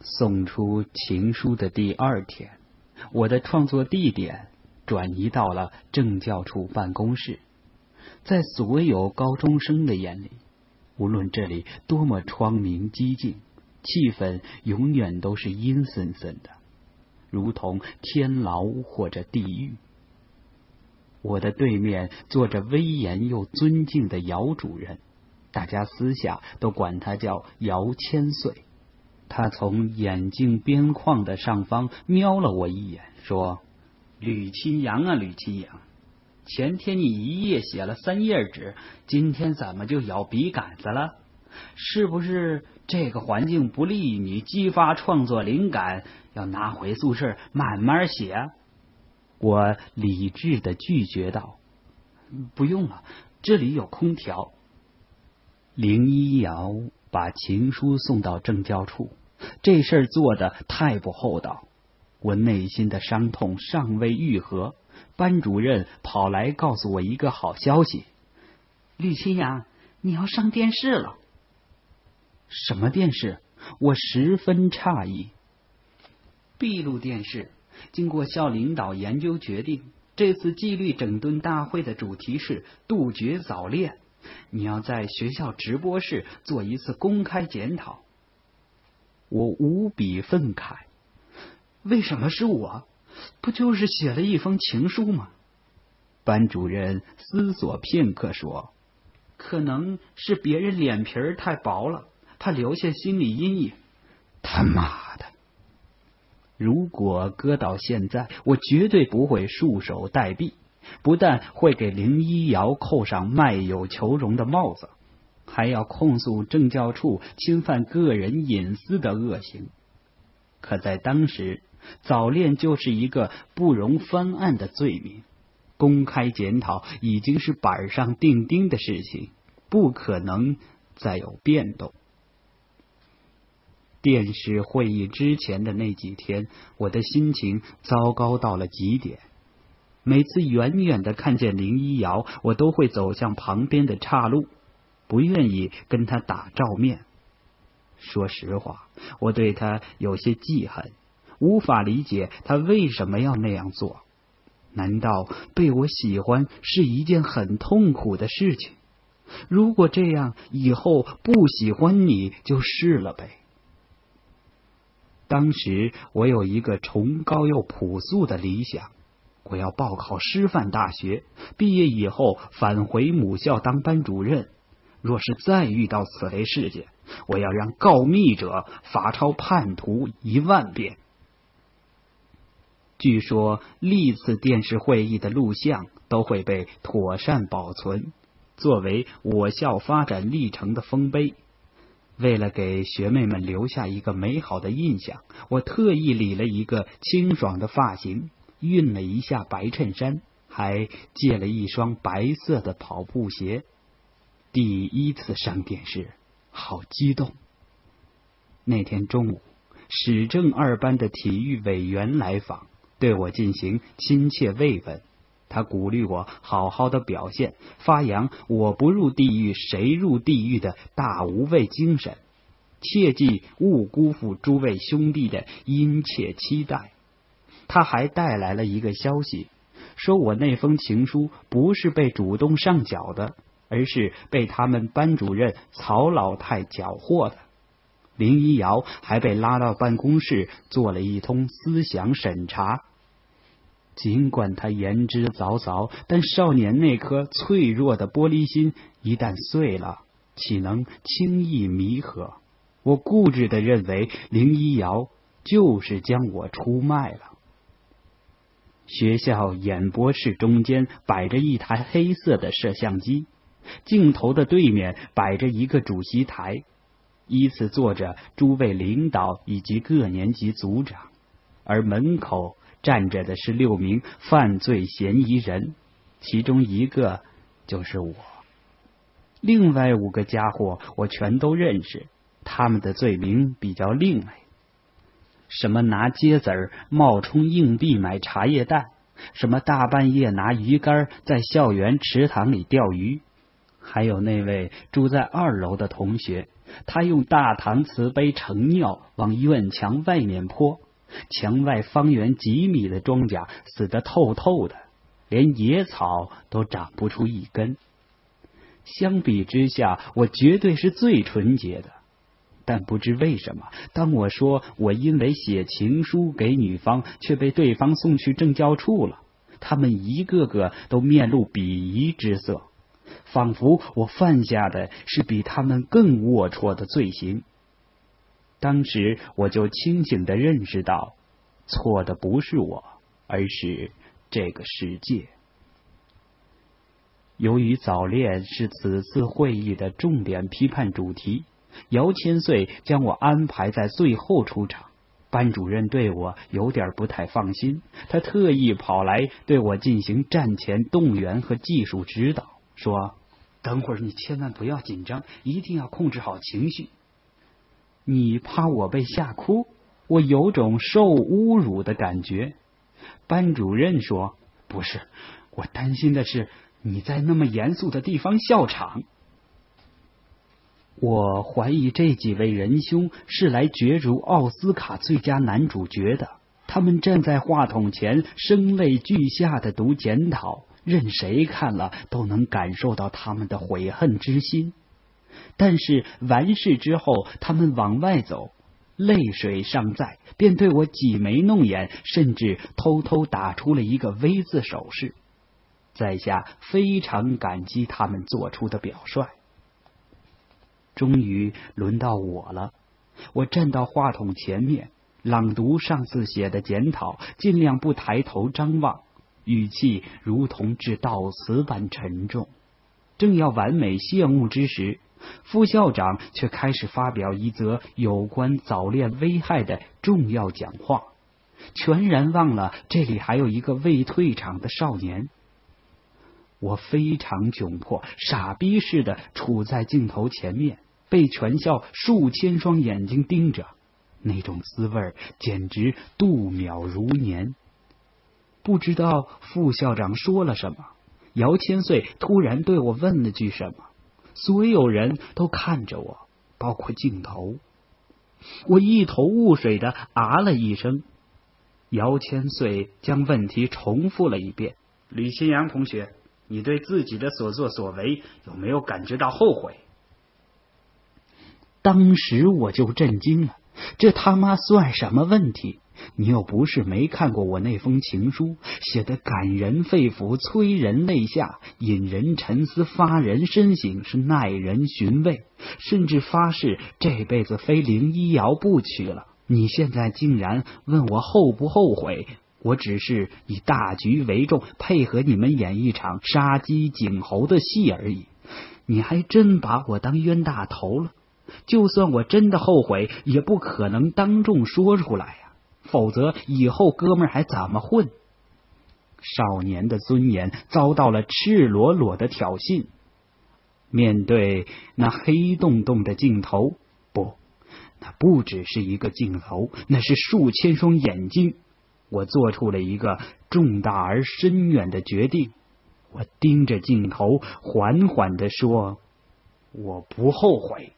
送出情书的第二天，我的创作地点转移到了政教处办公室。在所有高中生的眼里，无论这里多么窗明几净，气氛永远都是阴森森的，如同天牢或者地狱。我的对面坐着威严又尊敬的姚主任，大家私下都管他叫姚千岁。他从眼镜边框的上方瞄了我一眼，说：“吕清扬啊，吕清扬，前天你一夜写了三页纸，今天怎么就咬笔杆子了？是不是这个环境不利于你激发创作灵感？要拿回宿舍慢慢写？”我理智的拒绝道：“不用了，这里有空调。”林一瑶把情书送到政教处。这事儿做的太不厚道，我内心的伤痛尚未愈合，班主任跑来告诉我一个好消息：吕清扬，你要上电视了。什么电视？我十分诧异。闭路电视。经过校领导研究决定，这次纪律整顿大会的主题是杜绝早恋。你要在学校直播室做一次公开检讨。我无比愤慨，为什么是我？不就是写了一封情书吗？班主任思索片刻说：“可能是别人脸皮太薄了，怕留下心理阴影。”他妈的！如果搁到现在，我绝对不会束手待毙，不但会给林一瑶扣上卖友求荣的帽子。还要控诉政教处侵犯个人隐私的恶行，可在当时，早恋就是一个不容翻案的罪名。公开检讨已经是板上钉钉的事情，不可能再有变动。电视会议之前的那几天，我的心情糟糕到了极点。每次远远的看见林一瑶，我都会走向旁边的岔路。不愿意跟他打照面。说实话，我对他有些记恨，无法理解他为什么要那样做。难道被我喜欢是一件很痛苦的事情？如果这样，以后不喜欢你就是了呗。当时我有一个崇高又朴素的理想，我要报考师范大学，毕业以后返回母校当班主任。若是再遇到此类事件，我要让告密者罚抄叛徒一万遍。据说历次电视会议的录像都会被妥善保存，作为我校发展历程的丰碑。为了给学妹们留下一个美好的印象，我特意理了一个清爽的发型，熨了一下白衬衫，还借了一双白色的跑步鞋。第一次上电视，好激动！那天中午，史政二班的体育委员来访，对我进行亲切慰问。他鼓励我好好的表现，发扬“我不入地狱谁入地狱”的大无畏精神，切记勿辜负诸位兄弟的殷切期待。他还带来了一个消息，说我那封情书不是被主动上缴的。而是被他们班主任曹老太缴获的。林一瑶还被拉到办公室做了一通思想审查。尽管他言之凿凿，但少年那颗脆弱的玻璃心一旦碎了，岂能轻易弥合？我固执的认为林一瑶就是将我出卖了。学校演播室中间摆着一台黑色的摄像机。镜头的对面摆着一个主席台，依次坐着诸位领导以及各年级组长，而门口站着的是六名犯罪嫌疑人，其中一个就是我。另外五个家伙我全都认识，他们的罪名比较另类，什么拿疖子冒充硬币买茶叶蛋，什么大半夜拿鱼竿在校园池塘里钓鱼。还有那位住在二楼的同学，他用大搪瓷杯盛尿往院墙外面泼，墙外方圆几米的庄稼死得透透的，连野草都长不出一根。相比之下，我绝对是最纯洁的。但不知为什么，当我说我因为写情书给女方，却被对方送去政教处了，他们一个个都面露鄙夷之色，仿佛我犯下的是比他们更龌龊的罪行。当时我就清醒的认识到，错的不是我，而是这个世界。由于早恋是此次会议的重点批判主题。姚千岁将我安排在最后出场，班主任对我有点不太放心，他特意跑来对我进行战前动员和技术指导，说：“等会儿你千万不要紧张，一定要控制好情绪。”你怕我被吓哭？我有种受侮辱的感觉。班主任说：“不是，我担心的是你在那么严肃的地方笑场。”我怀疑这几位仁兄是来角逐奥斯卡最佳男主角的。他们站在话筒前，声泪俱下的读检讨，任谁看了都能感受到他们的悔恨之心。但是完事之后，他们往外走，泪水尚在，便对我挤眉弄眼，甚至偷偷打出了一个 V 字手势。在下非常感激他们做出的表率。终于轮到我了，我站到话筒前面，朗读上次写的检讨，尽量不抬头张望，语气如同致悼词般沉重。正要完美谢幕之时，副校长却开始发表一则有关早恋危害的重要讲话，全然忘了这里还有一个未退场的少年。我非常窘迫，傻逼似的处在镜头前面。被全校数千双眼睛盯着，那种滋味简直度秒如年。不知道副校长说了什么，姚千岁突然对我问了句什么，所有人都看着我，包括镜头。我一头雾水的啊了一声。姚千岁将问题重复了一遍：“吕新阳同学，你对自己的所作所为有没有感觉到后悔？”当时我就震惊了，这他妈算什么问题？你又不是没看过我那封情书，写的感人肺腑，催人泪下，引人沉思，发人深省，是耐人寻味，甚至发誓这辈子非林一瑶不娶了。你现在竟然问我后不后悔？我只是以大局为重，配合你们演一场杀鸡儆猴的戏而已。你还真把我当冤大头了？就算我真的后悔，也不可能当众说出来呀，否则以后哥们还怎么混？少年的尊严遭到了赤裸裸的挑衅。面对那黑洞洞的镜头，不，那不只是一个镜头，那是数千双眼睛。我做出了一个重大而深远的决定。我盯着镜头，缓缓的说：“我不后悔。”